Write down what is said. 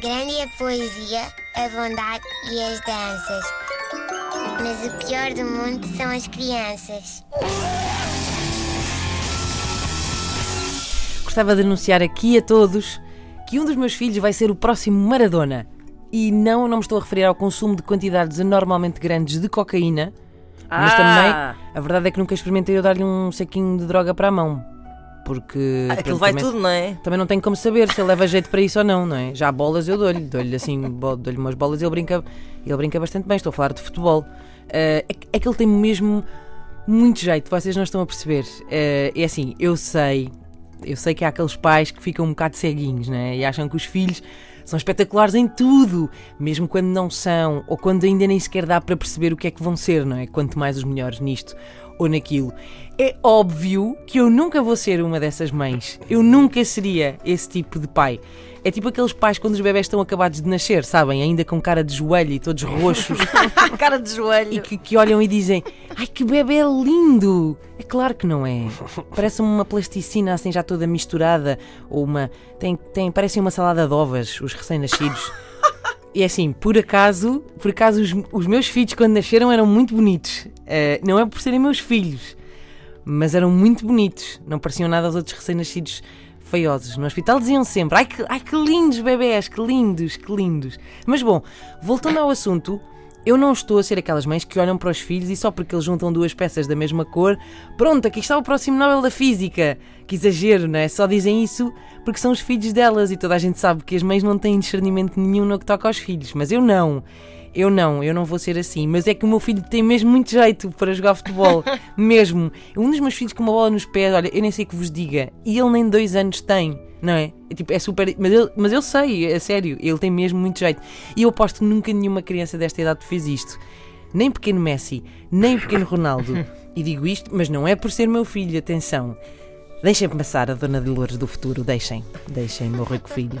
Grande é a poesia, a bondade e as danças. Mas o pior do mundo são as crianças. Gostava de anunciar aqui a todos que um dos meus filhos vai ser o próximo Maradona. E não, não me estou a referir ao consumo de quantidades anormalmente grandes de cocaína, mas Ah. também a verdade é que nunca experimentei eu dar-lhe um saquinho de droga para a mão. Porque Aquilo pronto, vai também, tudo, não é? também não tenho como saber se ele leva jeito para isso ou não, não é? Já bolas eu dou-lhe, dou-lhe assim, dou-lhe umas bolas e ele brinca, ele brinca bastante bem. Estou a falar de futebol. Eh, é, que- é ele tem mesmo muito jeito, vocês não estão a perceber. Eh, é assim, eu sei, eu sei que há aqueles pais que ficam um bocado ceguinhos, né? E acham que os filhos são espetaculares em tudo, mesmo quando não são, ou quando ainda nem sequer dá para perceber o que é que vão ser, não é? Quanto mais os melhores nisto ou naquilo. É óbvio que eu nunca vou ser uma dessas mães. Eu nunca seria esse tipo de pai. É tipo aqueles pais quando os bebés estão acabados de nascer, sabem? Ainda com cara de joelho e todos roxos Cara de joelho. e que, que olham e dizem: Ai que bebê lindo! É claro que não é. Parece uma plasticina assim já toda misturada, ou uma. Tem, tem, parecem uma salada de ovas, os recém-nascidos. E é assim, por acaso, por acaso os, os meus filhos quando nasceram eram muito bonitos. Eh, não é por serem meus filhos, mas eram muito bonitos. Não pareciam nada aos outros recém-nascidos feiosos. No hospital diziam sempre: ai que, ai que lindos bebés, que lindos, que lindos. Mas bom, voltando ao assunto, eu não estou a ser aquelas mães que olham para os filhos e só porque eles juntam duas peças da mesma cor, pronto, aqui está o próximo Nobel da Física. Que exagero, não é? Só dizem isso porque são os filhos delas e toda a gente sabe que as mães não têm discernimento nenhum no que toca aos filhos. Mas eu não. Eu não, eu não vou ser assim. Mas é que o meu filho tem mesmo muito jeito para jogar futebol. mesmo. Um dos meus filhos com uma bola nos pés, olha, eu nem sei que vos diga. E ele nem dois anos tem, não é? É tipo, é super. Mas, ele, mas eu sei, é sério, ele tem mesmo muito jeito. E eu aposto que nunca nenhuma criança desta idade fez isto. Nem pequeno Messi, nem pequeno Ronaldo. E digo isto, mas não é por ser meu filho, atenção. Deixem passar a Dona Dolores do futuro, deixem. Deixem, meu rico filho.